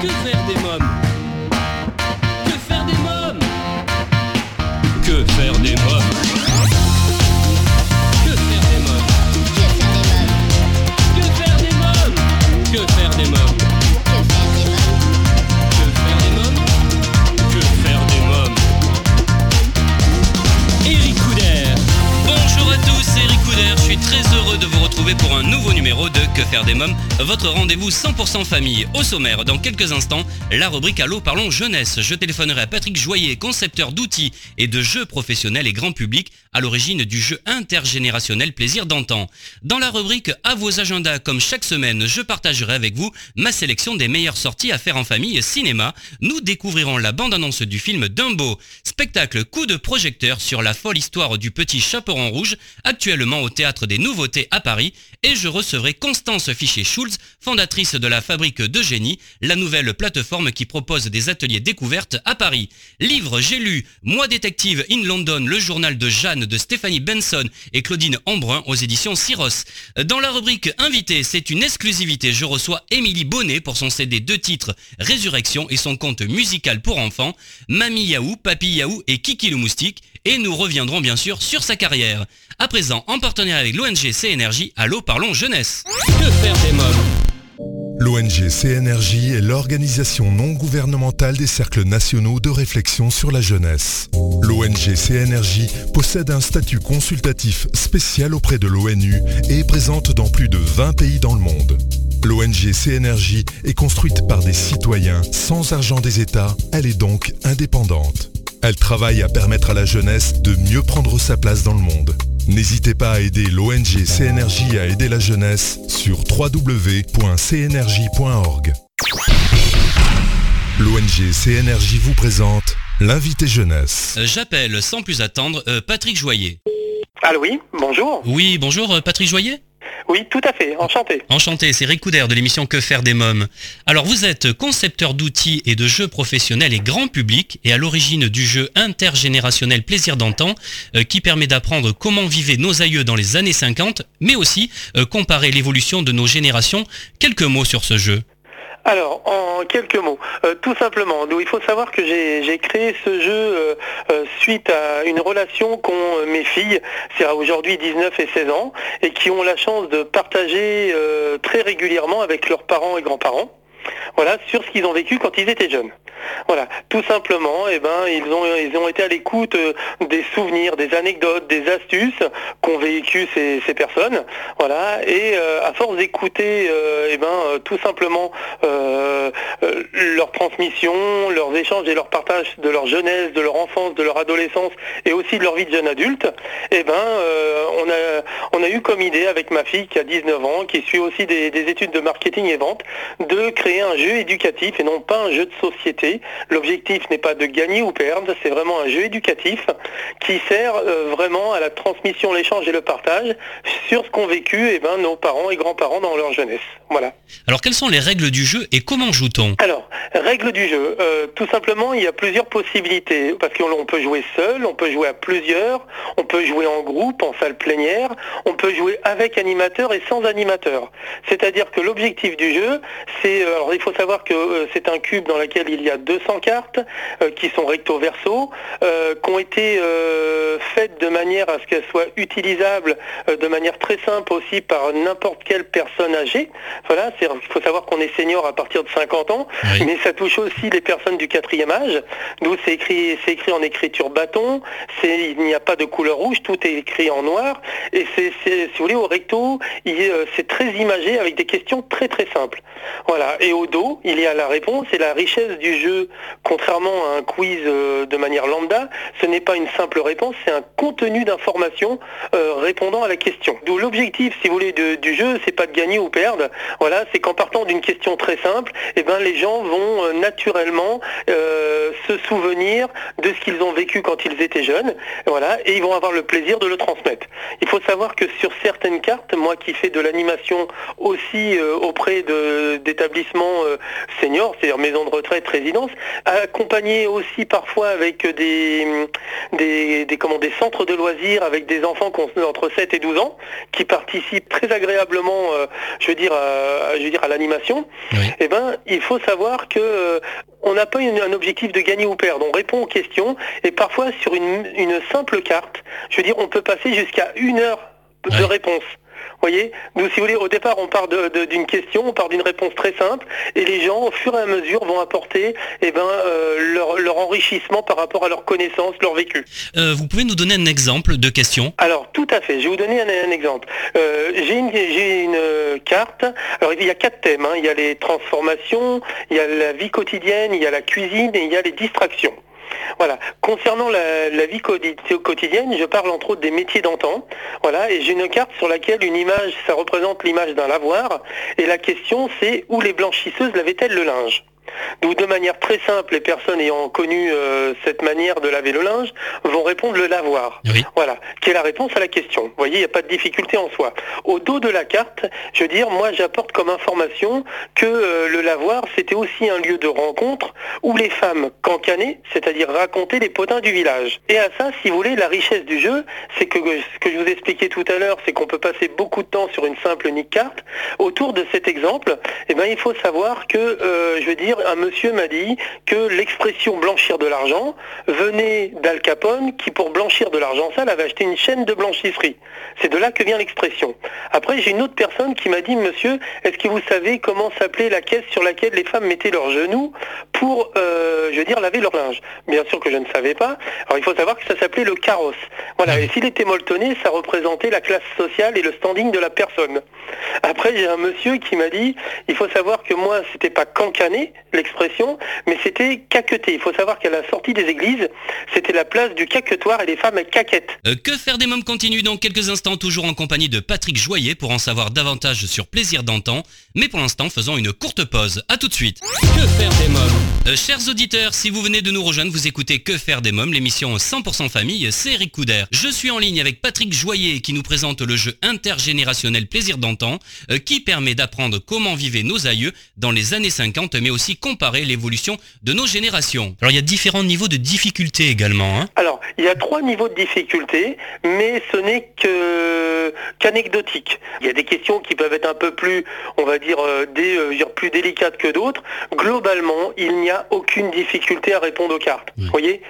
Que faire des mômes? Que faire des mômes, votre rendez-vous 100% famille. Au sommaire, dans quelques instants, la rubrique Allô parlons jeunesse. Je téléphonerai à Patrick Joyer, concepteur d'outils et de jeux professionnels et grand public, à l'origine du jeu intergénérationnel Plaisir d'antan. Dans la rubrique À vos agendas, comme chaque semaine, je partagerai avec vous ma sélection des meilleures sorties à faire en famille cinéma. Nous découvrirons la bande-annonce du film Dumbo, spectacle coup de projecteur sur la folle histoire du petit chaperon rouge, actuellement au théâtre des Nouveautés à Paris, et je recevrai Constance Fichet-Schulz, fondatrice de la fabrique de génie, la nouvelle plateforme qui propose des ateliers découvertes à Paris. Livre, j'ai lu Moi détective in London, le journal de Jeanne de Stéphanie Benson et Claudine Embrun aux éditions Syros. Dans la rubrique Invité, c'est une exclusivité. Je reçois Émilie Bonnet pour son CD deux titres Résurrection et son conte musical pour enfants, Mamie Yaou, Papy Yaou et Kiki le moustique. Et nous reviendrons bien sûr sur sa carrière. À présent, en partenariat avec l'ONG CNRJ, Allô Parlons Jeunesse. Que faire des mômes L'ONG CNRJ est l'organisation non gouvernementale des cercles nationaux de réflexion sur la jeunesse. L'ONG CNRJ possède un statut consultatif spécial auprès de l'ONU et est présente dans plus de 20 pays dans le monde. L'ONG CNRJ est construite par des citoyens sans argent des États, elle est donc indépendante. Elle travaille à permettre à la jeunesse de mieux prendre sa place dans le monde. N'hésitez pas à aider l'ONG CNRJ à aider la jeunesse sur www.cnrj.org. L'ONG CNRJ vous présente l'invité jeunesse. Euh, J'appelle sans plus attendre euh, Patrick Joyer. Allô, oui, bonjour. Oui, bonjour euh, Patrick Joyer? Oui, tout à fait, enchanté. Enchanté, c'est Rick de l'émission Que faire des mômes. Alors vous êtes concepteur d'outils et de jeux professionnels et grand public et à l'origine du jeu intergénérationnel Plaisir d'antan euh, qui permet d'apprendre comment vivaient nos aïeux dans les années 50 mais aussi euh, comparer l'évolution de nos générations. Quelques mots sur ce jeu. Alors, en quelques mots, euh, tout simplement, il faut savoir que j'ai créé ce jeu euh, euh, suite à une relation qu'ont mes filles, c'est aujourd'hui 19 et 16 ans, et qui ont la chance de partager très régulièrement avec leurs parents et grands-parents. Voilà, sur ce qu'ils ont vécu quand ils étaient jeunes. Voilà, tout simplement, eh ben, ils ont, ils ont été à l'écoute euh, des souvenirs, des anecdotes, des astuces qu'ont vécu ces, personnes. Voilà, et euh, à force d'écouter, euh, eh ben, tout simplement leur transmission, leurs échanges et leur partage de leur jeunesse, de leur enfance, de leur adolescence et aussi de leur vie de jeune adulte, eh ben, on, a, on a eu comme idée avec ma fille qui a 19 ans, qui suit aussi des, des études de marketing et vente, de créer un jeu éducatif et non pas un jeu de société. L'objectif n'est pas de gagner ou perdre, c'est vraiment un jeu éducatif qui sert euh, vraiment à la transmission, l'échange et le partage sur ce qu'ont vécu eh ben, nos parents et grands-parents dans leur jeunesse. Voilà. Alors quelles sont les règles du jeu et comment joue-t-on? Alors, règle du jeu. Euh, tout simplement, il y a plusieurs possibilités. Parce qu'on peut jouer seul, on peut jouer à plusieurs, on peut jouer en groupe, en salle plénière, on peut jouer avec animateur et sans animateur. C'est-à-dire que l'objectif du jeu, c'est... Alors, il faut savoir que euh, c'est un cube dans lequel il y a 200 cartes euh, qui sont recto-verso, euh, qui ont été faites de manière à ce qu'elles soient utilisables de manière très simple aussi par n'importe quelle personne âgée. Voilà, il faut savoir qu'on est senior à partir de 50 ans, Oui. mais ça touche aussi les personnes du quatrième âge, d'où c'est écrit, c'est écrit en écriture bâton, il n'y a pas de couleur rouge, tout est écrit en noir, et c'est, si vous voulez, au recto, c'est très imagé avec des questions très très simples. Voilà, et au dos, il y a la réponse et la richesse du jeu, contrairement à un quiz euh, de manière lambda, ce n'est pas une simple réponse, c'est un contenu d'information euh, répondant à la question. D'où l'objectif, si vous voulez, du jeu, c'est pas de gagner ou perdre, voilà, c'est qu'en partant d'une question très simple, eh ben, les gens vont euh, naturellement se souvenir de ce qu'ils ont vécu quand ils étaient jeunes, voilà, et ils vont avoir le plaisir de le transmettre. Il faut savoir que sur certaines cartes, moi qui fais de l'animation aussi auprès d'établissements euh, seniors, c'est-à-dire maisons de retraite, résidences, accompagné aussi parfois avec des, des, des, comment, des centres de loisirs avec des enfants qui ont entre 7 et 12 ans, qui participent très agréablement, euh, je veux dire, à, je veux dire, à l'animation. Oui. Eh ben, il faut savoir que euh, on n'a pas une- un objectif de gagner ou perdre. On répond aux questions et parfois sur une, une simple carte, je veux dire, on peut passer jusqu'à une heure de Ouais. réponse. Vous voyez Nous, si vous voulez, au départ, on part d'une question, on part d'une réponse très simple, et les gens, au fur et à mesure, vont apporter eh ben, euh, leur, leur enrichissement par rapport à leurs connaissances, leur vécu. Euh, vous pouvez nous donner un exemple de question? Alors, tout à fait. Je vais vous donner un, un exemple. Euh, j'ai une, j'ai une euh, carte. Alors, il y a quatre thèmes. hein. Il y a les transformations, il y a la vie quotidienne, il y a la cuisine et il y a les distractions. Voilà. Concernant la, vie quoti- quotidienne, je parle entre autres des métiers d'antan. Voilà. Et j'ai une carte sur laquelle une image, ça représente l'image d'un lavoir. Et la question, c'est où les blanchisseuses lavaient-elles le linge? Donc de manière très simple, les personnes ayant connu euh, cette manière de laver le linge vont répondre le lavoir. Oui. Voilà, qui est la réponse à la question. Vous voyez, il n'y a pas de difficulté en soi. Au dos de la carte, je veux dire, moi j'apporte comme information que euh, le lavoir, c'était aussi un lieu de rencontre où les femmes cancanaient, c'est-à-dire racontaient les potins du village. Et à ça, si vous voulez, la richesse du jeu, c'est que ce que je vous expliquais tout à l'heure, c'est qu'on peut passer beaucoup de temps sur une simple unique carte. Autour de cet exemple, eh ben, il faut savoir que, euh, je veux dire, un monsieur m'a dit que l'expression blanchir de l'argent venait d'Al Capone qui, pour blanchir de l'argent sale, avait acheté une chaîne de blanchisserie. C'est de là que vient l'expression. Après, j'ai une autre personne qui m'a dit, monsieur, est-ce que vous savez comment s'appelait la caisse sur laquelle les femmes mettaient leurs genoux pour, euh, je veux dire, laver leur linge? Bien sûr que je ne savais pas. Alors, il faut savoir que ça s'appelait le carrosse. Voilà. Et s'il était molletonné, ça représentait la classe sociale et le standing de la personne. Après, j'ai un monsieur qui m'a dit, il faut savoir que moi, c'était pas cancané, l'expression, mais c'était caqueter. Il faut savoir qu'à la sortie des églises, c'était la place du caquetoire et les femmes elles caquettent. Euh, Que faire des mômes continue dans quelques instants, toujours en compagnie de Patrick Joyer pour en savoir davantage sur Plaisir d'antan. Mais pour l'instant, faisons une courte pause. À tout de suite. Que faire des mômes? Euh, chers auditeurs, si vous venez de nous rejoindre, vous écoutez Que faire des mômes, l'émission 100% famille, c'est Eric Couder. Je suis en ligne avec Patrick Joyer qui nous présente le jeu intergénérationnel Plaisir d'antan, euh, qui permet d'apprendre comment vivaient nos aïeux dans les années 50, mais aussi comparer l'évolution de nos générations. Alors il y a différents niveaux de difficulté également. Hein Alors, il y a trois niveaux de difficulté, mais ce n'est que qu'anecdotique. Il y a des questions qui peuvent être un peu plus, on va dire, euh, des, euh, plus délicates que d'autres. Globalement, il n'y a aucune difficulté à répondre aux cartes. Oui. Vous voyez?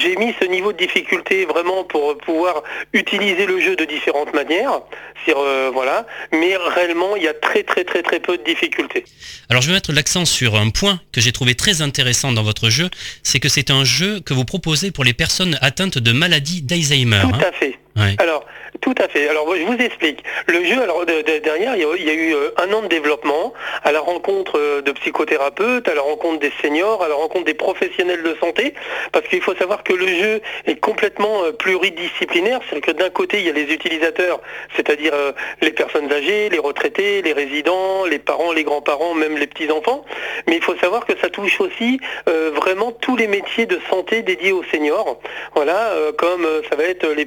J'ai mis ce niveau de difficulté vraiment pour pouvoir utiliser le jeu de différentes manières. Euh, voilà. Mais réellement, il y a très très très très peu de difficultés. Alors je vais mettre l'accent sur un point que j'ai trouvé très intéressant dans votre jeu, c'est que c'est un jeu que vous proposez pour les personnes atteintes de maladie d'Alzheimer. Tout hein. à fait. Alors, tout à fait. Alors, je vous explique. Le jeu, alors de- de- derrière, il y, a, eu euh, un an de développement à la rencontre euh, de psychothérapeutes, à la rencontre des seniors, à la rencontre des professionnels de santé, parce qu'il faut savoir que le jeu est complètement euh, pluridisciplinaire. C'est-à-dire que d'un côté, il y a les utilisateurs, c'est-à-dire les personnes âgées, les retraités, les résidents, les parents, les grands-parents, même les petits-enfants. Mais il faut savoir que ça touche aussi vraiment tous les métiers de santé dédiés aux seniors. Voilà, comme ça va être les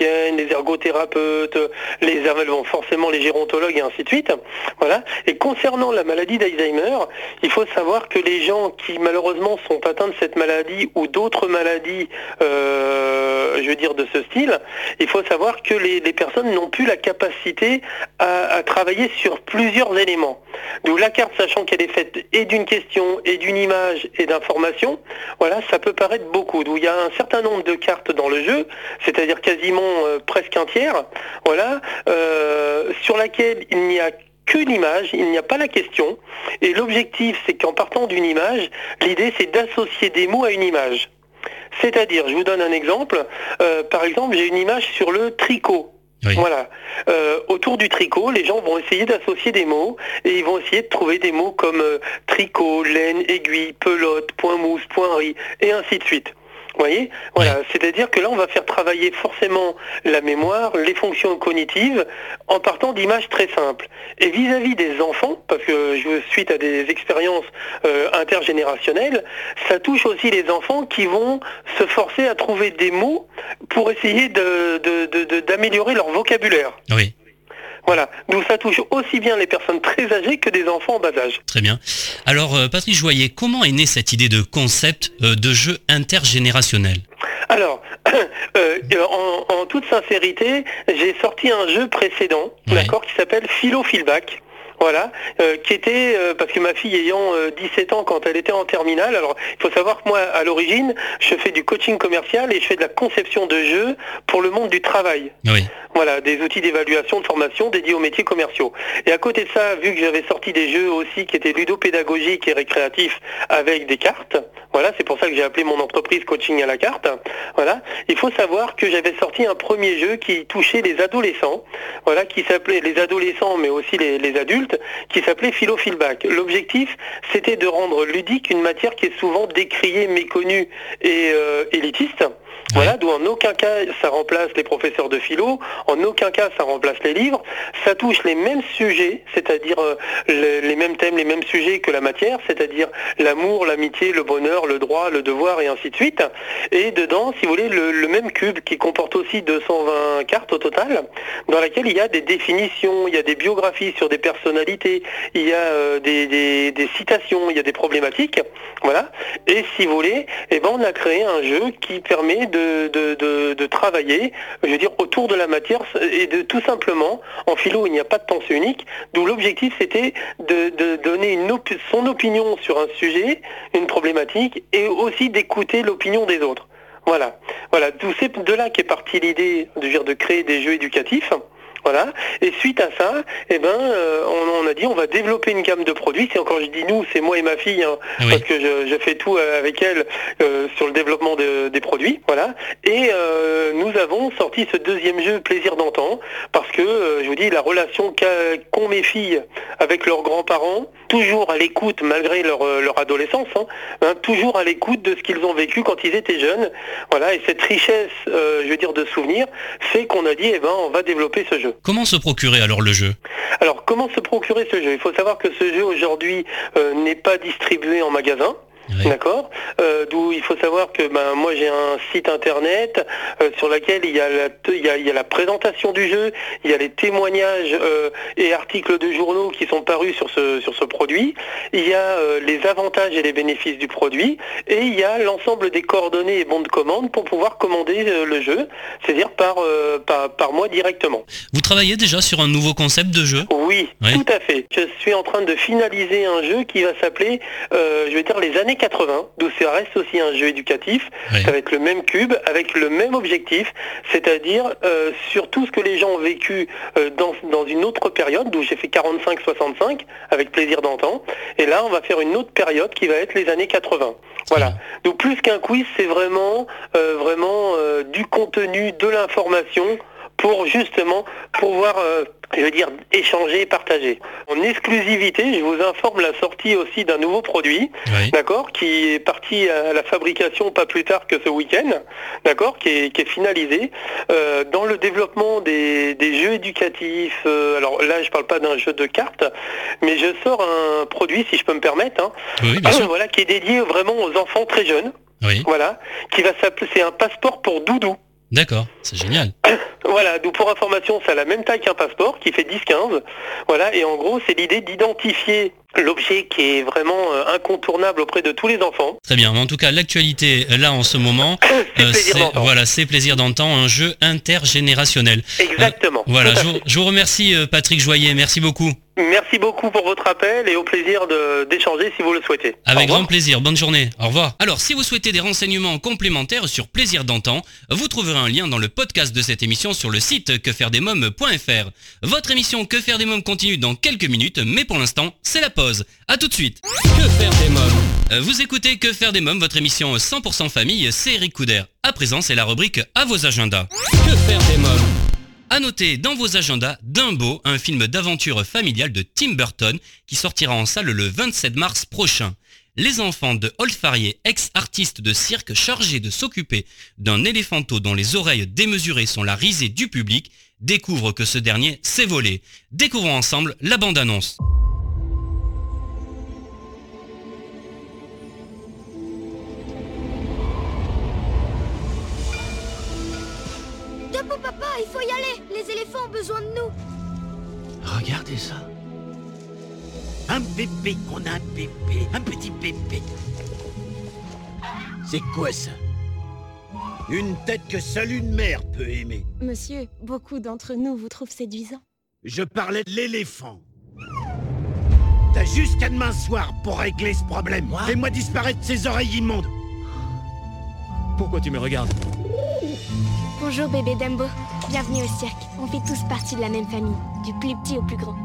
les ergothérapeutes, les bon, forcément les gérontologues et ainsi de suite. Voilà. Et concernant la maladie d'Alzheimer, il faut savoir que les gens qui malheureusement sont atteints de cette maladie ou d'autres maladies, euh, je veux de ce style, il faut savoir que les, personnes n'ont plus la capacité à travailler sur plusieurs éléments. D'où la carte, sachant qu'elle est faite et d'une question, et d'une image, et d'informations, voilà, ça peut paraître beaucoup. D'où il y a un certain nombre de cartes dans le jeu, c'est-à-dire quasiment euh, presque un tiers, voilà, euh, sur laquelle il n'y a que l'image, il n'y a pas la question. Et l'objectif, c'est qu'en partant d'une image, l'idée, c'est d'associer des mots à une image. C'est-à-dire, je vous donne un exemple. Euh, par exemple, j'ai une image sur le tricot. Voilà. Euh, autour du tricot, les gens vont essayer d'associer des mots et ils vont essayer de trouver des mots comme euh, tricot, laine, aiguille, pelote, point mousse, point riz et ainsi de suite. Vous voyez Voilà, c'est-à-dire que là, on va faire travailler forcément la mémoire, les fonctions cognitives, en partant d'images très simples. Et vis-à-vis des enfants, parce que je suite à des expériences euh, intergénérationnelles, ça touche aussi les enfants qui vont se forcer à trouver des mots pour essayer de- de- de- de- d'améliorer leur vocabulaire. Oui, Voilà, d'où ça touche aussi bien les personnes très âgées que des enfants en bas âge. très bien. Alors euh, Patrick Joyer, comment est née cette idée de concept euh, de jeu intergénérationnel? Alors, euh, en, en toute sincérité, j'ai sorti un jeu précédent, Ouais. d'accord, qui s'appelle Philo Feedback. Voilà, euh, qui était, euh, parce que ma fille ayant euh, 17 ans quand elle était en terminale, alors il faut savoir que moi, à l'origine, je fais du coaching commercial et je fais de la conception de jeux pour le monde du travail. Oui. Voilà, des outils d'évaluation, de formation dédiés aux métiers commerciaux. Et à côté de ça, vu que j'avais sorti des jeux aussi qui étaient ludopédagogiques et récréatifs avec des cartes, voilà, c'est pour ça que j'ai appelé mon entreprise Coaching à la carte. Voilà, il faut savoir que j'avais sorti un premier jeu qui touchait les adolescents, voilà, qui s'appelait les adolescents, mais aussi les, les adultes, qui s'appelait Philo Feedback. L'objectif, c'était de rendre ludique une matière qui est souvent décriée, méconnue et euh, élitiste. Voilà, d'où en aucun cas ça remplace les professeurs de philo, en aucun cas ça remplace les livres, ça touche les mêmes sujets, c'est-à-dire euh, les, les mêmes thèmes, les mêmes sujets que la matière, c'est-à-dire l'amour, l'amitié, le bonheur, le droit, le devoir et ainsi de suite. Et dedans, si vous voulez, le, le même cube qui comporte aussi 220 cartes au total, dans laquelle il y a des définitions, il y a des biographies sur des personnalités, il y a euh, des, des- des citations, il y a des problématiques, voilà. Et si vous voulez, eh ben on a créé un jeu qui permet de, de, travailler, je veux dire, autour de la matière et de tout simplement, en philo, il n'y a pas de pensée unique, d'où l'objectif c'était de, donner une op- son opinion sur un sujet, une problématique, et aussi d'écouter l'opinion des autres. Voilà, voilà, c'est de là qu'est partie l'idée de, de créer des jeux éducatifs. Voilà. Et suite à ça, eh ben, euh, on, on a dit on va développer une gamme de produits. C'est encore je dis nous, c'est moi et ma fille, hein, Oui. parce que je, je fais tout euh, avec elle euh, sur le développement de- des produits. Voilà. Et euh, nous avons sorti ce deuxième jeu Plaisir d'antan, parce que je vous dis la relation qu'ont mes filles avec leurs grands-parents, toujours à l'écoute malgré leur, leur adolescence, hein, hein, toujours à l'écoute de ce qu'ils ont vécu quand ils étaient jeunes. Voilà. Et cette richesse, je veux dire, de souvenirs, fait qu'on a dit eh ben on va développer ce jeu. Comment se procurer alors le jeu? Alors, comment se procurer ce jeu? Il faut savoir que ce jeu aujourd'hui euh, n'est pas distribué en magasin. Oui. D'accord. Euh, D'où il faut savoir que ben moi j'ai un site internet euh, sur lequel il y, a la, il, y a, il y a la présentation du jeu, il y a les témoignages euh, et articles de journaux qui sont parus sur ce sur ce produit. Il y a les avantages et les bénéfices du produit et il y a l'ensemble des coordonnées et bons de commande pour pouvoir commander le jeu, c'est-à-dire par, par par moi directement. Vous travaillez déjà sur un nouveau concept de jeu? Oui, Oui. tout à fait. Je suis en train de finaliser un jeu qui va s'appeler, je vais dire, les années 80, d'où ça reste aussi un jeu éducatif. Oui. Ça va être le même cube, avec le même objectif, c'est-à-dire euh, sur tout ce que les gens ont vécu euh, dans, dans une autre période, d'où j'ai fait 45-65, avec plaisir d'antan. Et là, on va faire une autre période qui va être les années 80. Voilà. Donc plus qu'un quiz, c'est vraiment, euh, vraiment du contenu, de l'information pour justement pouvoir, euh, je veux dire, échanger et partager. En exclusivité, je vous informe la sortie aussi d'un nouveau produit, Oui. d'accord, qui est parti à la fabrication pas plus tard que ce week-end, d'accord, qui est, qui est finalisé. Euh, dans le développement des, des jeux éducatifs, euh, alors là je parle pas d'un jeu de cartes, mais je sors un produit, si je peux me permettre, hein, Oui, bien sûr. voilà, qui est dédié vraiment aux enfants très jeunes, Oui. voilà, qui va s'appeler, c'est un passeport pour doudou. D'accord. C'est génial. Voilà, donc pour information, ça a la même taille qu'un passeport, qui fait 10-15. Voilà, et en gros, c'est l'idée d'identifier l'objet qui est vraiment euh, incontournable auprès de tous les enfants. Très bien. Mais en tout cas, l'actualité là en ce moment, C'est euh, plaisir d'entendre. voilà, c'est plaisir d'entendre un jeu intergénérationnel. Exactement. Voilà. Je vous, fait. je vous remercie, euh, Patrick Joyer. Merci beaucoup. Merci beaucoup pour votre appel et au plaisir de- d'échanger si vous le souhaitez. Avec grand plaisir. Bonne journée. Au revoir. Alors, si vous souhaitez des renseignements complémentaires sur Plaisir d'antan, vous trouverez un lien dans le podcast de cette émission sur le site quefairedesmoms.fr. Votre émission Que faire des mômes continue dans quelques minutes, mais pour l'instant, c'est la pause. À tout de suite. Que faire des mômes? Euh, Vous écoutez Que faire des mômes, votre émission 100% famille, c'est Eric Couder. À présent, c'est la rubrique À vos agendas. Que faire des mômes? À noter dans vos agendas Dumbo, un film d'aventure familiale de Tim Burton qui sortira en salle le 27 mars prochain. Les enfants de Holt Farrier, ex-artiste de cirque chargé de s'occuper d'un éléphanteau dont les oreilles démesurées sont la risée du public, découvrent que ce dernier s'est volé. Découvrons ensemble la bande-annonce. Regardez ça. Un bébé, on a un bébé, un petit bébé. C'est quoi ça? Une tête que seule une mère peut aimer. Monsieur, beaucoup d'entre nous vous trouvent séduisant. Je parlais de l'éléphant. T'as jusqu'à demain soir pour régler ce problème. Fais-moi disparaître ces oreilles immondes. Pourquoi tu me regardes? Bonjour bébé Dumbo. Bienvenue au cirque. On fait tous partie de la même famille, du plus petit au plus grand.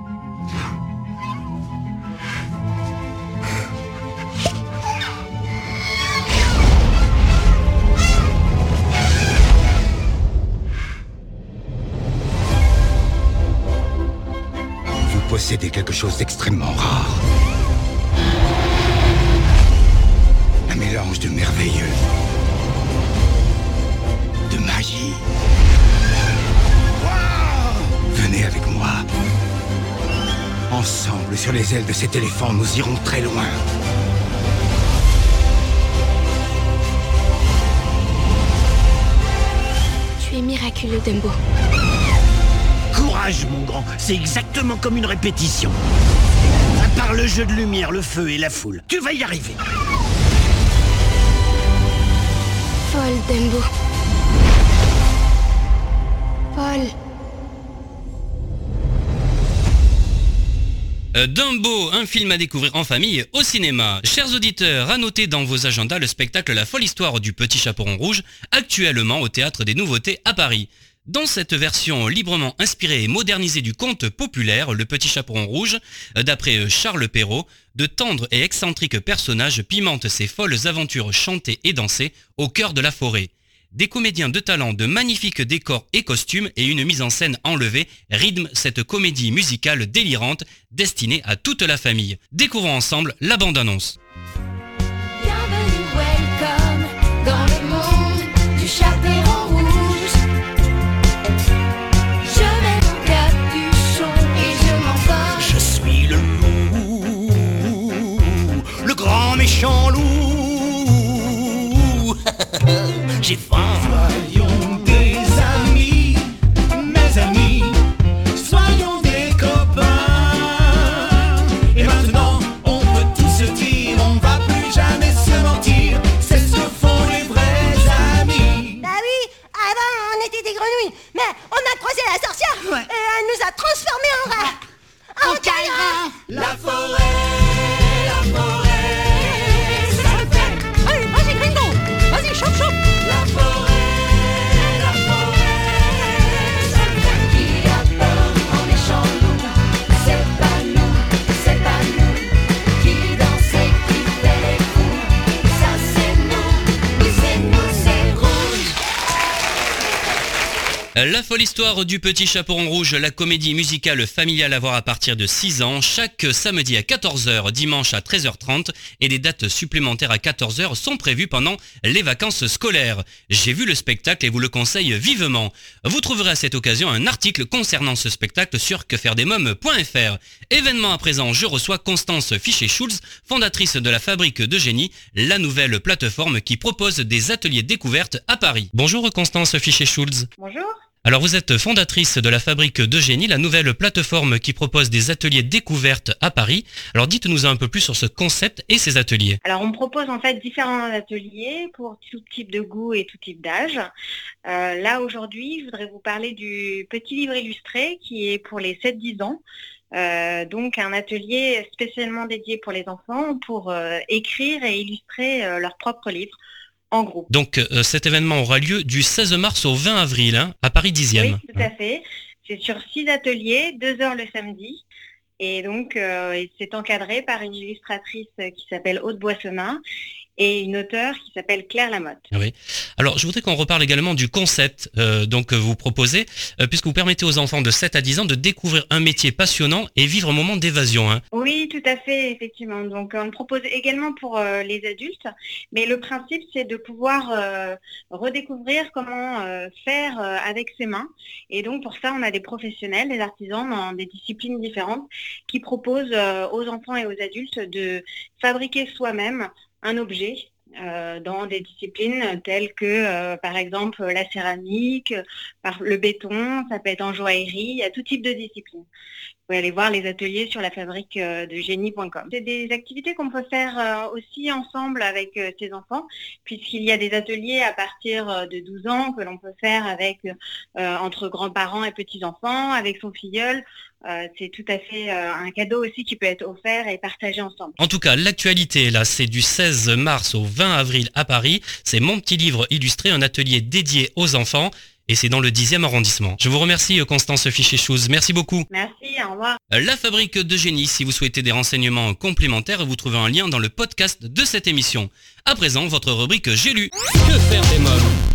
Vous possédez quelque chose d'extrêmement rare. Un mélange de merveilleux. De magie. Avec moi. Ensemble, sur les ailes de cet éléphant, nous irons très loin. Tu es miraculeux Dumbo. Courage, mon grand. C'est exactement comme une répétition. À part le jeu de lumière, le feu et la foule. Tu vas y arriver. Folle Dumbo. Folle. Dumbo, un film à découvrir en famille au cinéma. Chers auditeurs, à noter dans vos agendas le spectacle La folle histoire du petit chaperon rouge, actuellement au théâtre des nouveautés à Paris. Dans cette version librement inspirée et modernisée du conte populaire Le Petit Chaperon Rouge, euh, d'après euh, Charles Perrault, de tendres et excentriques personnages pimentent ces folles aventures chantées et dansées au cœur de la forêt. Des comédiens de talent, de magnifiques décors et costumes et une mise en scène enlevée rythment cette comédie musicale délirante destinée à toute la famille. Découvrons ensemble la bande-annonce. Bienvenue, welcome dans le monde du chaperon rouge. Je mets mon capuchon et je m'envole. Je suis le loup, le grand méchant loup. J'ai faim. Soyons des amis, mes amis, soyons des copains. Et maintenant, on peut tout se dire, on va plus jamais se mentir. C'est ce que font les vrais amis. Bah oui, avant on était des grenouilles, mais on a croisé la sorcière et elle nous a transformés en rats. En câlin La forêt, La folle histoire du petit chaperon rouge, la comédie musicale familiale à voir à partir de 6 ans, chaque samedi à 14h, dimanche à 13h30 et des dates supplémentaires à 14h sont prévues pendant les vacances scolaires. J'ai vu le spectacle et vous le conseille vivement. Vous trouverez à cette occasion un article concernant ce spectacle sur quefairedesmoms.fr. Événement à présent, je reçois Constance Fichet-Schulz, fondatrice de la Fabrique de Génie, la nouvelle plateforme qui propose des ateliers découvertes à Paris. Bonjour Constance Fichet-Schulz. Bonjour. Alors vous êtes fondatrice de la Fabrique de Génie, la nouvelle plateforme qui propose des ateliers découvertes à Paris. Alors dites-nous un peu plus sur ce concept et ces ateliers. Alors on propose en fait différents ateliers pour tout type de goût et tout type d'âge. Euh, là aujourd'hui, je voudrais vous parler du petit livre illustré qui est pour les 7-10 ans. Euh, donc un atelier spécialement dédié pour les enfants pour euh, écrire et illustrer leurs propres livres en groupe. Donc euh, cet événement aura lieu du 16 mars au 20 avril hein, à Paris 10e. Oui, tout à fait. C'est sur six ateliers, deux heures le samedi. Et donc, euh, c'est encadré par une illustratrice qui s'appelle Aude Boissonnin et une auteure qui s'appelle Claire Lamotte. Oui. Alors, je voudrais qu'on reparle également du concept euh, donc que vous proposez, euh, puisque vous permettez aux enfants de 7 à 10 ans de découvrir un métier passionnant et vivre un moment d'évasion. hein. Oui, tout à fait, effectivement. Donc, on le propose également pour euh, les adultes, mais le principe, c'est de pouvoir redécouvrir comment faire avec ses mains. Et donc, pour ça, on a des professionnels, des artisans dans des disciplines différentes qui proposent aux enfants et aux adultes de fabriquer soi-même un objet euh, dans des disciplines telles que, euh, par exemple, la céramique, le béton, ça peut être en joaillerie, il y a tout type de disciplines. Pouvez aller voir les ateliers sur la fabrique euh, de génie.com. C'est des activités qu'on peut faire euh, aussi ensemble avec euh, ses enfants, puisqu'il y a des ateliers à partir euh, de 12 ans que l'on peut faire avec euh, entre grands-parents et petits-enfants, avec son filleul. Euh, c'est tout à fait euh, un cadeau aussi qui peut être offert et partagé ensemble. En tout cas, l'actualité, là, c'est du 16 mars au 20 avril à Paris. C'est mon petit livre illustré, un atelier dédié aux enfants. Et c'est dans le 10e arrondissement. Je vous remercie, euh, Constance Fichet-Chouz. Merci beaucoup. Merci, au revoir. La fabrique de génie, si vous souhaitez des renseignements complémentaires, vous trouvez un lien dans le podcast de cette émission. À présent, votre rubrique J'ai lu. Que faire des mômes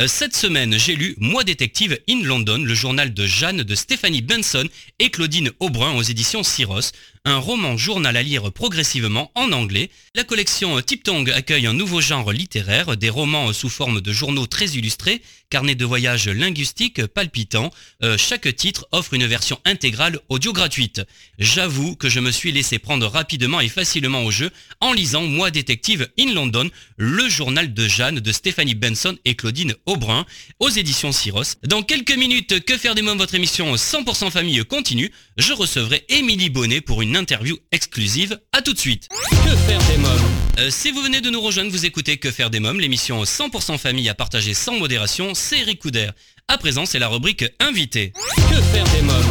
Euh, cette semaine, j'ai lu Moi détective in London, le journal de Jeanne de Stéphanie Benson et Claudine Aubrun aux éditions Syros, un roman journal à lire progressivement en anglais. La collection euh, Tiptong accueille un nouveau genre littéraire, des romans euh, sous forme de journaux très illustrés, carnets de voyage linguistiques palpitants. Euh, chaque titre offre une version intégrale audio gratuite. J'avoue que je me suis laissé prendre rapidement et facilement au jeu en lisant Moi détective in London, le journal de Jeanne de Stéphanie Benson et Claudine Aubrun aux éditions Syros. Dans quelques minutes, que faire des mômes, votre émission 100% famille continue. Je recevrai Émilie Bonnet pour une interview exclusive. À tout de suite. Que faire des mômes? Euh, Si vous venez de nous rejoindre, vous écoutez Que faire des mômes, l'émission 100% famille à partager sans modération. C'est Eric Couder. À présent, c'est la rubrique invité. Que faire des mômes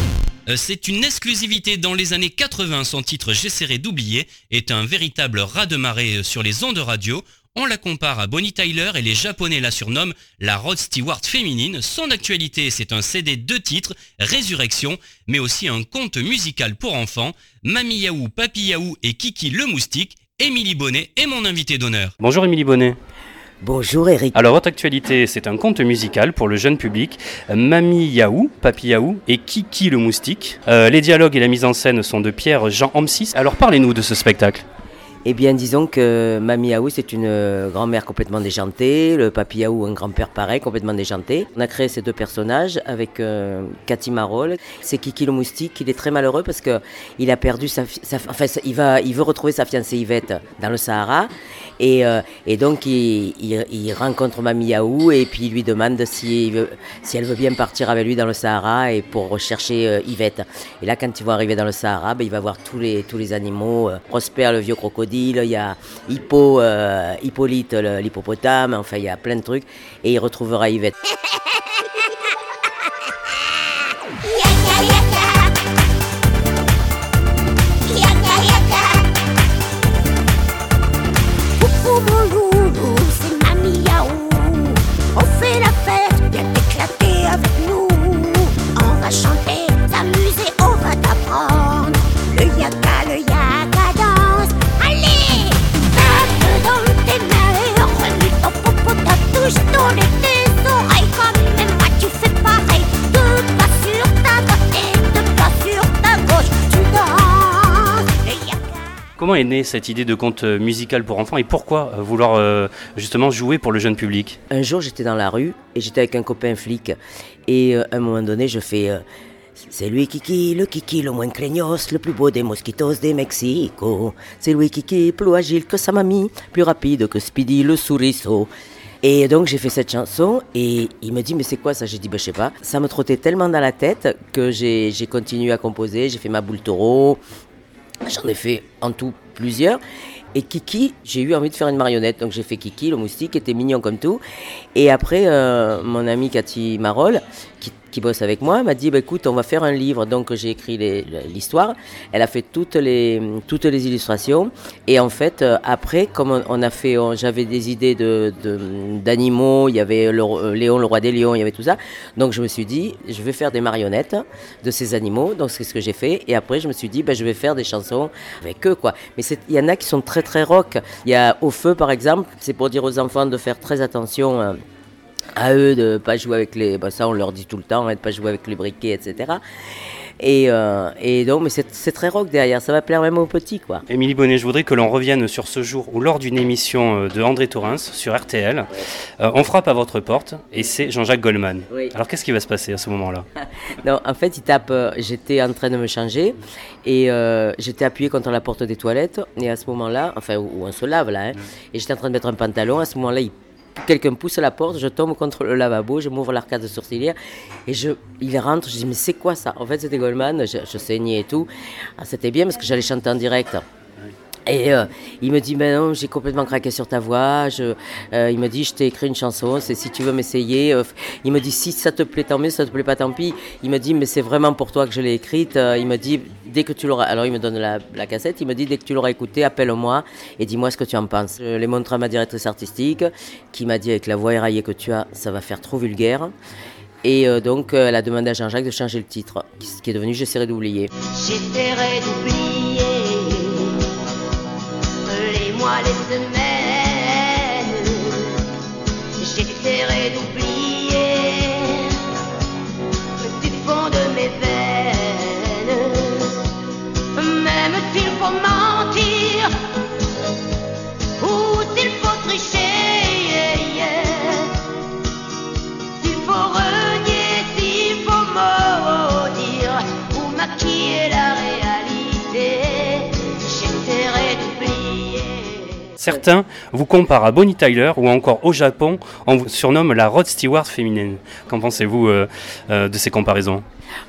Euh, c'est une exclusivité dans les années 80. Son titre J'essaierai d'oublier est un véritable raz-de-marée euh, sur les ondes radio. On la compare à Bonnie Tyler et les Japonais la surnomment la Rod Stewart féminine. Son actualité, c'est un CD de titres, Résurrection, mais aussi un conte musical pour enfants. Mamie Yaou, Papy Yaou et Kiki le moustique. Émilie Bonnet est mon invité d'honneur. Bonjour Émilie Bonnet. Bonjour Eric. Alors votre actualité, c'est un conte musical pour le jeune public. Mamie Yaou, Papy Yaou et Kiki le moustique. Euh, les dialogues et la mise en scène sont de Pierre-Jean Homsis. Alors parlez-nous de ce spectacle. Eh bien, disons que Mamie Yaou, c'est une euh, grand-mère complètement déjantée, le papy Yaou, un grand-père pareil, complètement déjanté. On a créé ces deux personnages avec euh, Cathy Marol. C'est Kiki le moustique, il est très malheureux parce que il a perdu sa, sa- enfin, il va, il veut retrouver sa fiancée Yvette dans le Sahara. Et, euh, et donc, il, il- rencontre Mamie Yaou et puis il lui demande si, si elle veut bien partir avec lui dans le Sahara et pour rechercher Yvette. Et là, quand ils vont arriver dans le Sahara, ben, il va voir tous les, tous les animaux. Prosper, le vieux crocodile, il y a Hippo, euh, Hippolyte, l'hippopotame, enfin, il y a plein de trucs. Et il retrouvera Yvette. Comment est née cette idée de conte musical pour enfants et pourquoi euh, vouloir euh, justement jouer pour le jeune public? Un jour, j'étais dans la rue et j'étais avec un copain flic. Et euh, à un moment donné, je fais euh, C'est lui Kiki, le Kiki le moins craignos, le plus beau des mosquitos des Mexico. C'est lui Kiki, plus agile que sa mamie, plus rapide que Speedy le souriceau. Et donc j'ai fait cette chanson et il me dit mais c'est quoi ça? J'ai dit bah je sais pas. Ça me trottait tellement dans la tête que j'ai continué à composer, j'ai fait ma boule taureau, J'en ai fait en tout plusieurs. Et Kiki, j'ai eu envie de faire une marionnette. Donc j'ai fait Kiki, le moustique, qui était mignon comme tout. Et après, euh, mon amie Cathy Marol, qui, qui bosse avec moi, m'a dit bah, écoute, on va faire un livre. Donc j'ai écrit l'histoire. Elle a fait toutes les, toutes les illustrations. Et en fait, euh, après, comme on, a fait, j'avais des idées de- de- d'animaux, il y avait le, euh, Léon, le roi des lions, il y avait tout ça. Donc je me suis dit, je vais faire des marionnettes de ces animaux. Donc c'est ce que j'ai fait. Et après, je me suis dit, bah, je vais faire des chansons avec eux, quoi. Mais il y en a qui sont très très rock. Il y a Au Feu, par exemple, c'est pour dire aux enfants de faire très attention. À eux de pas jouer avec les bah ça on leur dit tout le temps hein, de pas jouer avec les briquets etc et, euh, et donc mais c'est très rock derrière ça va plaire même aux petits quoi Émilie Bonnet, je voudrais que l'on revienne sur ce jour où lors d'une émission euh, de André Torrens sur RTL, euh, on frappe à votre porte et c'est Jean-Jacques Goldman. Oui. Alors qu'est-ce qui va se passer à ce moment-là? Non, en fait, il tape. euh, j'étais en train de me changer et j'étais appuyé contre la porte des toilettes. Et à ce moment-là, enfin, où, où on se lave là, hein, et j'étais en train de mettre un pantalon. À ce moment-là, il quelqu'un pousse la porte, je tombe contre le lavabo, je m'ouvre l'arcade sourcilière et je, il rentre, je dis mais c'est quoi ça? En fait c'était Goldman, je, saignais et tout. Ah, c'était bien parce que j'allais chanter en direct. Et euh, il me dit, ben non, j'ai complètement craqué sur ta voix. Euh, il me dit, je t'ai écrit une chanson, c'est si tu veux m'essayer. Euh, il me dit, si ça te plaît, tant mieux, si ça te plaît pas, tant pis. Il me dit, mais c'est vraiment pour toi que je l'ai écrite. Il me dit, dès que tu l'auras, alors il me donne la, cassette, il me dit, dès que tu l'auras écoutée, appelle-moi et dis-moi ce que tu en penses. Je l'ai montré à ma directrice artistique, qui m'a dit, avec la voix éraillée que tu as, ça va faire trop vulgaire. Et donc, elle a demandé à Jean-Jacques de changer le titre, qui, qui est devenu J'essaierai d'oublier. J'essaierai d'oublier mois, Certains vous comparent à Bonnie Tyler ou encore au Japon, on vous surnomme la Rod Stewart féminine. Qu'en pensez-vous euh, euh, de ces comparaisons?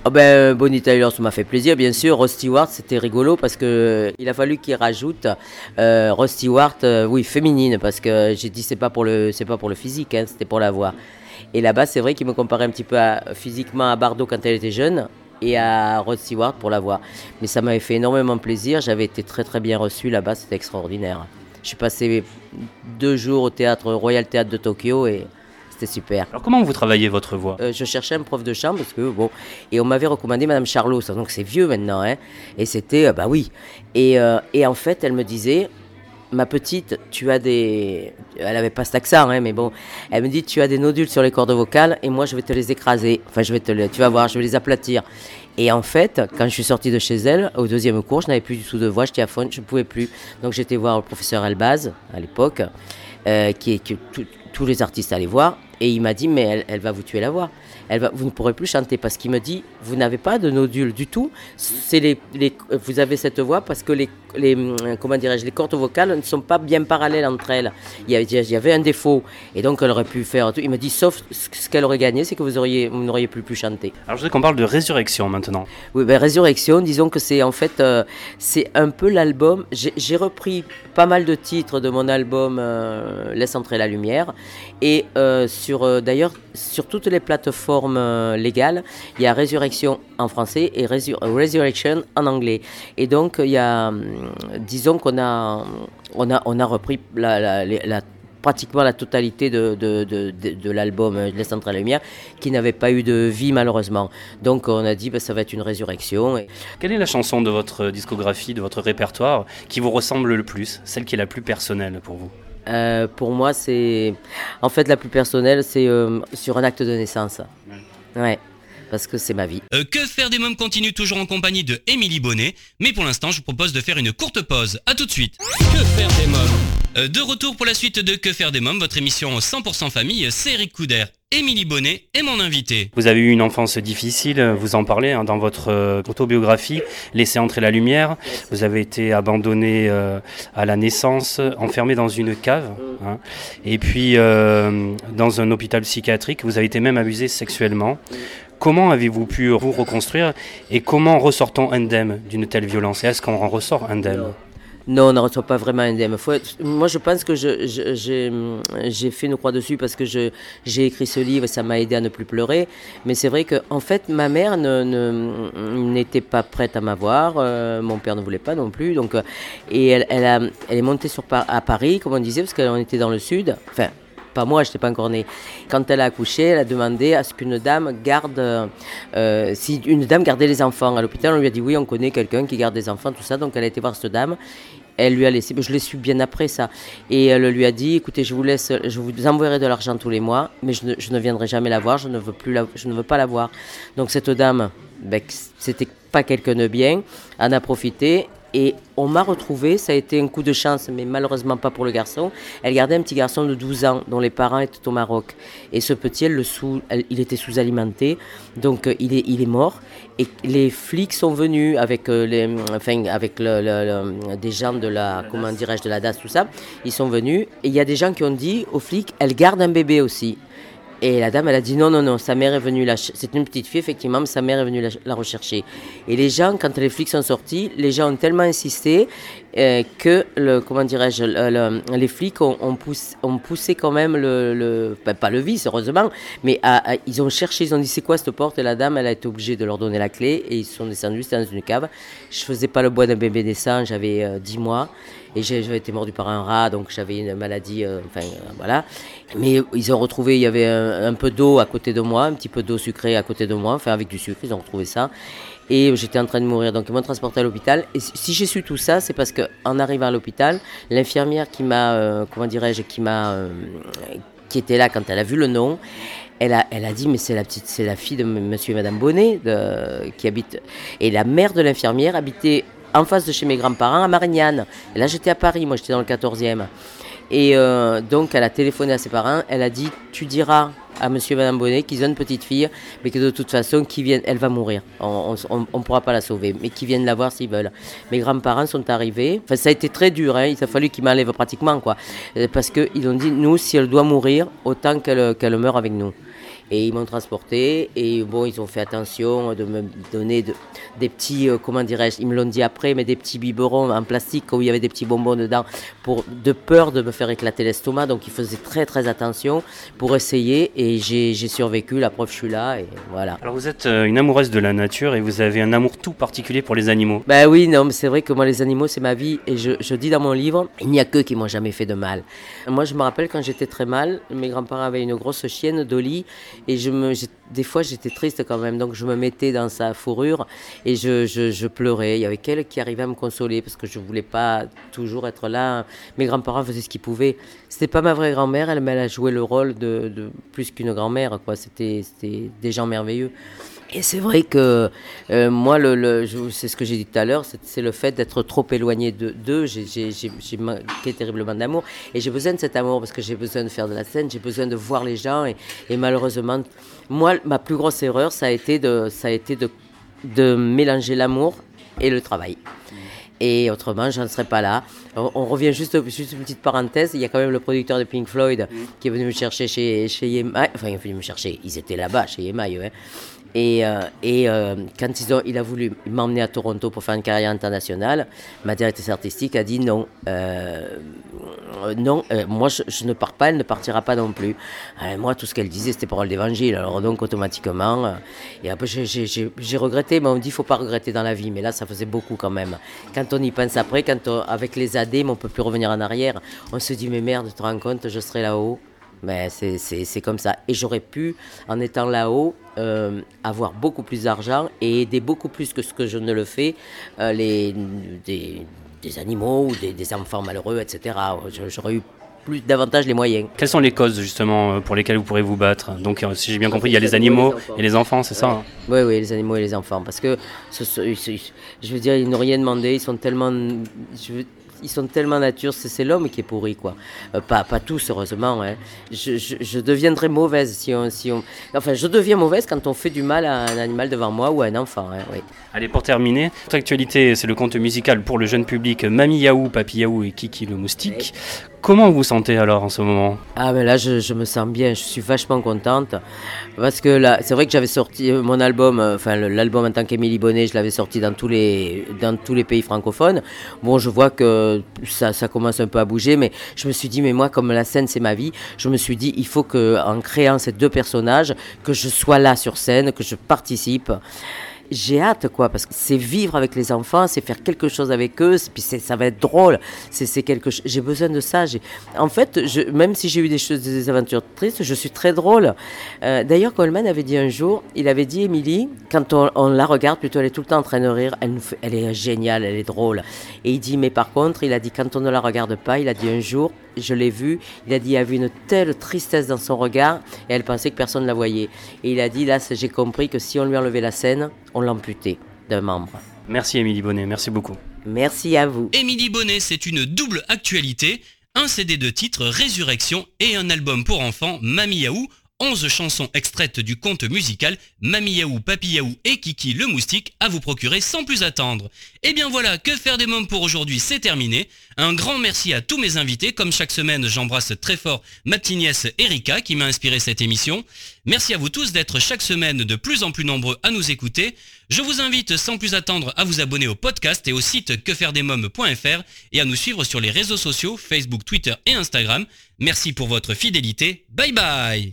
Ah ben, Bonnie Tyler, ça m'a fait plaisir, bien sûr. Ross Stewart, c'était rigolo parce que euh, il a fallu qu'il rajoute Ross Stewart, oui, féminine, parce que j'ai dit c'est pas pour le, c'est pas pour le physique, hein, c'était pour la voix. Et là-bas, c'est vrai qu'il me comparait un petit peu physiquement à Bardot quand elle était jeune et à Rod Stewart pour la voix. Mais ça m'avait fait énormément plaisir. J'avais été très très bien reçu là-bas, c'était extraordinaire. Je suis passé deux jours au théâtre Royal Théâtre de Tokyo et c'était super. Alors comment vous travaillez votre voix Euh, je cherchais un prof de chant parce que bon et on m'avait recommandé Madame Charlot donc c'est vieux maintenant hein et c'était euh, bah oui et, euh, et en fait elle me disait ma petite tu as des elle avait pas cet accent hein, mais bon elle me dit tu as des nodules sur les cordes vocales et moi je vais te les écraser. Enfin je vais te les, tu vas voir je vais les aplatir. Et en fait quand je suis sortie de chez elle au deuxième cours je n'avais plus du tout de voix j'étais à fond je ne pouvais plus. Donc j'étais voir le professeur Elbaz à l'époque euh, qui est que tous les artistes allaient voir et il m'a dit mais elle, elle va vous tuer la voix elle va, vous ne pourrez plus chanter parce qu'il me dit vous n'avez pas de nodule du tout c'est les, les- vous avez cette voix parce que les, les hum, comment dirais-je les cordes vocales ne sont pas bien parallèles entre elles il y avait, il y avait un défaut et donc elle aurait pu faire tout il me dit sauf ce qu'elle aurait gagné c'est que vous auriez vous n'auriez plus pu chanter Alors je voudrais qu'on parle de résurrection maintenant. oui, ben, Résurrection, disons que c'est en fait, euh, c'est un peu l'album. J'ai repris pas mal de titres de mon album euh, Laisse entrer la lumière. Et euh, sur, euh, d'ailleurs, sur toutes les plateformes euh, légales, il y a Résurrection en français et Resur- Resurrection en anglais. Et donc, il y a, hum, disons qu'on a, on a, on a repris la, les- pratiquement la totalité de, de, de, de- de l'album euh, entrer la lumière, qui n'avait pas eu de vie malheureusement. Donc on a dit, bah, ça va être une résurrection. Quelle est la chanson de votre discographie, de votre répertoire, qui vous ressemble le plus, celle qui est la plus personnelle pour vous? Euh, pour moi, c'est. En fait, la plus personnelle, c'est euh, sur un acte de naissance. Ouais. Parce que c'est ma vie. Euh, que faire des mômes continue toujours en compagnie de Émilie Bonnet, mais pour l'instant je vous propose de faire une courte pause. A tout de suite. Que faire des mômes Euh, De retour pour la suite de Que faire des mômes, votre émission 100% famille, c'est Eric Couder, Émilie Bonnet est mon invité. Vous avez eu une enfance difficile, vous en parlez hein, dans votre euh, autobiographie, Laissez entrer la lumière. Vous avez été abandonné euh, à la naissance, enfermé dans une cave, hein, et puis euh, dans un hôpital psychiatrique. Vous avez été même abusé sexuellement. Comment avez-vous pu vous reconstruire et comment ressort-on indemne d'une telle violence? Est-ce qu'on en ressort indemne? Non, on ne reçoit pas vraiment indemne. Moi, je pense que j'ai fait une croix dessus parce que j'ai écrit ce livre et ça m'a aidé à ne plus pleurer. Mais c'est vrai que, en fait, ma mère n'était pas prête à m'avoir. euh, mon père ne voulait pas non plus. Donc, euh, et elle, est montée à Paris, comme on disait, parce qu'on était dans le sud. Pas moi, je n'étais pas encore née. Quand elle a accouché, elle a demandé à ce qu'une dame garde, euh, si une dame gardait les enfants. À l'hôpital, on lui a dit oui, on connaît quelqu'un qui garde des enfants, tout ça. Donc elle a été voir cette dame. Elle lui a laissé, je l'ai su bien après ça, et elle lui a dit, écoutez, je vous laisse, je vous enverrai de l'argent tous les mois, mais je ne, je ne viendrai jamais la voir, je ne veux plus, la, je ne veux pas la voir. Donc cette dame, ben, c'était pas quelqu'un de bien, en a profité. Et on m'a retrouvé, ça a été un coup de chance, mais malheureusement pas pour le garçon. Elle gardait un petit garçon de 12 ans dont les parents étaient au Maroc. Et ce petit, elle le sous, elle- il était sous-alimenté, donc euh, il est, il est mort. Et les flics sont venus avec, euh, les, enfin, avec le- le- le- des gens de la, comment dirais-je, de la DAS, tout ça. Ils sont venus et il y a des gens qui ont dit aux flics, elle garde un bébé aussi. Et la dame, elle a dit non, non, non, sa mère est venue la C'est une petite fille, effectivement, mais sa mère est venue la, rechercher. Et les gens, quand les flics sont sortis, les gens ont tellement insisté euh, que, le, comment dirais-je, le- le- les flics ont, poussé, ont poussé quand même le. ben, pas le vice, heureusement, mais ils ont cherché, ils ont dit c'est quoi cette porte? Et la dame, elle a été obligée de leur donner la clé et ils sont descendus, c'était dans une cave. Je faisais pas le bois d'un bébé naissant, j'avais euh, 10 mois. Et j'avais été mordu par un rat, donc j'avais une maladie, euh, enfin euh, voilà. Mais ils ont retrouvé, il y avait un, peu d'eau à côté de moi, un petit peu d'eau sucrée à côté de moi, enfin avec du sucre, ils ont retrouvé ça. Et j'étais en train de mourir, donc ils m'ont transporté à l'hôpital. Et si- j'ai su tout ça, c'est parce qu'en arrivant à l'hôpital, l'infirmière qui m'a, euh, comment dirais-je, qui m'a, qui était là quand elle a vu le nom, elle a, elle a dit mais c'est la petite, c'est la fille de Monsieur et Madame Bonnet qui habite. Et la mère de l'infirmière habitait en face de chez mes grands-parents à Marignane. Là j'étais à Paris, moi j'étais dans le 14e. Et euh, donc elle a téléphoné à ses parents, elle a dit tu diras à Monsieur et Madame Bonnet qu'ils ont une petite fille, mais que de toute façon qui viennent, elle va mourir. On ne pourra pas la sauver, mais qu'ils viennent la voir s'ils veulent. Mes grands-parents sont arrivés. Enfin ça a été très dur, hein. il a fallu qu'ils m'enlèvent pratiquement quoi, Euh, parce qu'ils ont dit nous si elle doit mourir, autant qu'elle meure avec nous. Et ils m'ont transporté et bon, ils ont fait attention de me donner de- des petits, euh, comment dirais-je, ils me l'ont dit après, mais des petits biberons en plastique où il y avait des petits bonbons dedans, pour, de peur de me faire éclater l'estomac. Donc ils faisaient très très attention pour essayer et j'ai survécu, la preuve je suis là et voilà. Alors vous êtes euh, une amoureuse de la nature et vous avez un amour tout particulier pour les animaux. Ben oui, non, mais c'est vrai que moi, les animaux, c'est ma vie. Et je, je dis dans mon livre, il n'y a qu'eux qui m'ont jamais fait de mal. Moi, je me rappelle quand j'étais très mal, mes grands-parents avaient une grosse chienne, Dolly, et je me, des fois, j'étais triste quand même. Donc, je me mettais dans sa fourrure et je, je, pleurais. Il y avait qu'elle qui arrivait à me consoler parce que je voulais pas toujours être là. Mes grands-parents faisaient ce qu'ils pouvaient. C'était pas ma vraie grand-mère, elle, elle a joué le rôle de, de plus qu'une grand-mère, c'était des gens merveilleux. Et c'est vrai que euh, moi, le, le- je- c'est ce que j'ai dit tout à l'heure, c'est, le fait d'être trop éloigné de- d'eux. J'ai, manqué terriblement d'amour. Et j'ai besoin de cet amour parce que j'ai besoin de faire de la scène, j'ai besoin de voir les gens. Et, et malheureusement, moi, ma plus grosse erreur, ça a été de, ça a été de, de mélanger l'amour et le travail. Et autrement, je ne serais pas là. On, on revient juste, juste une petite parenthèse. Il y a quand même le producteur de Pink Floyd qui est venu me chercher chez, chez EMI. Enfin, il est venu me chercher. Ils étaient là-bas, chez EMI. Ouais. Et, euh, euh, quand ils ont, il a voulu m'emmener à Toronto pour faire une carrière internationale, ma directrice artistique a dit non. euh, non, moi je, ne pars pas, elle ne partira pas non plus. Moi, tout ce qu'elle disait, c'était parole d'évangile. Alors donc, automatiquement, et après, j'ai- regretté, mais on me dit faut pas regretter dans la vie. Mais là, ça faisait beaucoup quand même. Quand on y pense après, quand on- avec les AD, on ne peut plus revenir en arrière, on se dit, mais merde, tu te rends compte, je serai là-haut. Mais c'est- c'est comme ça. Et j'aurais pu, en étant là-haut, euh, avoir beaucoup plus d'argent et aider beaucoup plus que ce que je ne le fais, euh, les, des, des animaux ou des, des enfants malheureux, etc. J'aurais eu plus davantage les moyens. Quelles sont les causes justement euh, pour lesquelles vous pourrez vous battre? Donc si j'ai bien compris, il y a les animaux et les enfants, c'est ça hein? Oui, oui, les animaux et les enfants. Parce que, je veux dire, ils n'ont rien demandé, ils sont tellement. je veux- ils sont tellement nature, c'est l'homme qui est pourri, quoi. Euh, pas, pas tous, heureusement. hein. Je, je, je deviendrais mauvaise si on, si on. Enfin, je deviens mauvaise quand on fait du mal à un animal devant moi ou à un enfant, hein, oui. Allez, pour terminer, votre actualité, c'est le conte musical pour le jeune public Mamie Yaou, Papy Yaou et Kiki le moustique. Comment vous vous sentez alors en ce moment? Ah mais là je, je me sens bien, je suis vachement contente parce que là c'est vrai que j'avais sorti euh, mon album, euh, enfin l'album en tant qu'Émilie Bonnet, je l'avais sorti dans tous les dans tous les pays francophones. Bon je vois que ça, ça commence un peu à bouger, mais je me suis dit mais moi comme la scène c'est ma vie, je me suis dit il faut que en créant ces deux personnages que je sois là sur scène, que je participe j'ai hâte quoi parce que c'est vivre avec les enfants c'est faire quelque chose avec eux puis ça va être drôle. C'est quelque j'ai besoin de ça en fait même si j'ai eu des choses des aventures tristes je suis très drôle. Euh, d'ailleurs Coleman avait dit un jour il avait dit Émilie quand on, la regarde plutôt elle est tout le temps en train de rire elle, elle est géniale elle est drôle. Et il dit mais par contre il a dit quand on ne la regarde pas il a dit un jour je l'ai vu, il a dit il y avait une telle tristesse dans son regard et elle pensait que personne ne la voyait. Et il a dit là, j'ai compris que si on lui enlevait la scène, on l'amputait d'un membre. Merci Émilie Bonnet, merci beaucoup. Merci à vous. Émilie Bonnet, c'est une double actualité, un CD de titres Résurrection et un album pour enfants Mamie Yaou, 11 chansons extraites du conte musical Mamie Yaou, Papy Yaou et Kiki le moustique à vous procurer sans plus attendre. Et bien voilà, que faire des mômes pour aujourd'hui, c'est terminé. Un grand merci à tous mes invités, comme chaque semaine j'embrasse très fort ma petite Erika qui m'a inspiré cette émission. Merci à vous tous d'être chaque semaine de plus en plus nombreux à nous écouter. Je vous invite sans plus attendre à vous abonner au podcast et au site quefairedesmoms.fr et à nous suivre sur les réseaux sociaux Facebook, Twitter et Instagram. Merci pour votre fidélité. Bye bye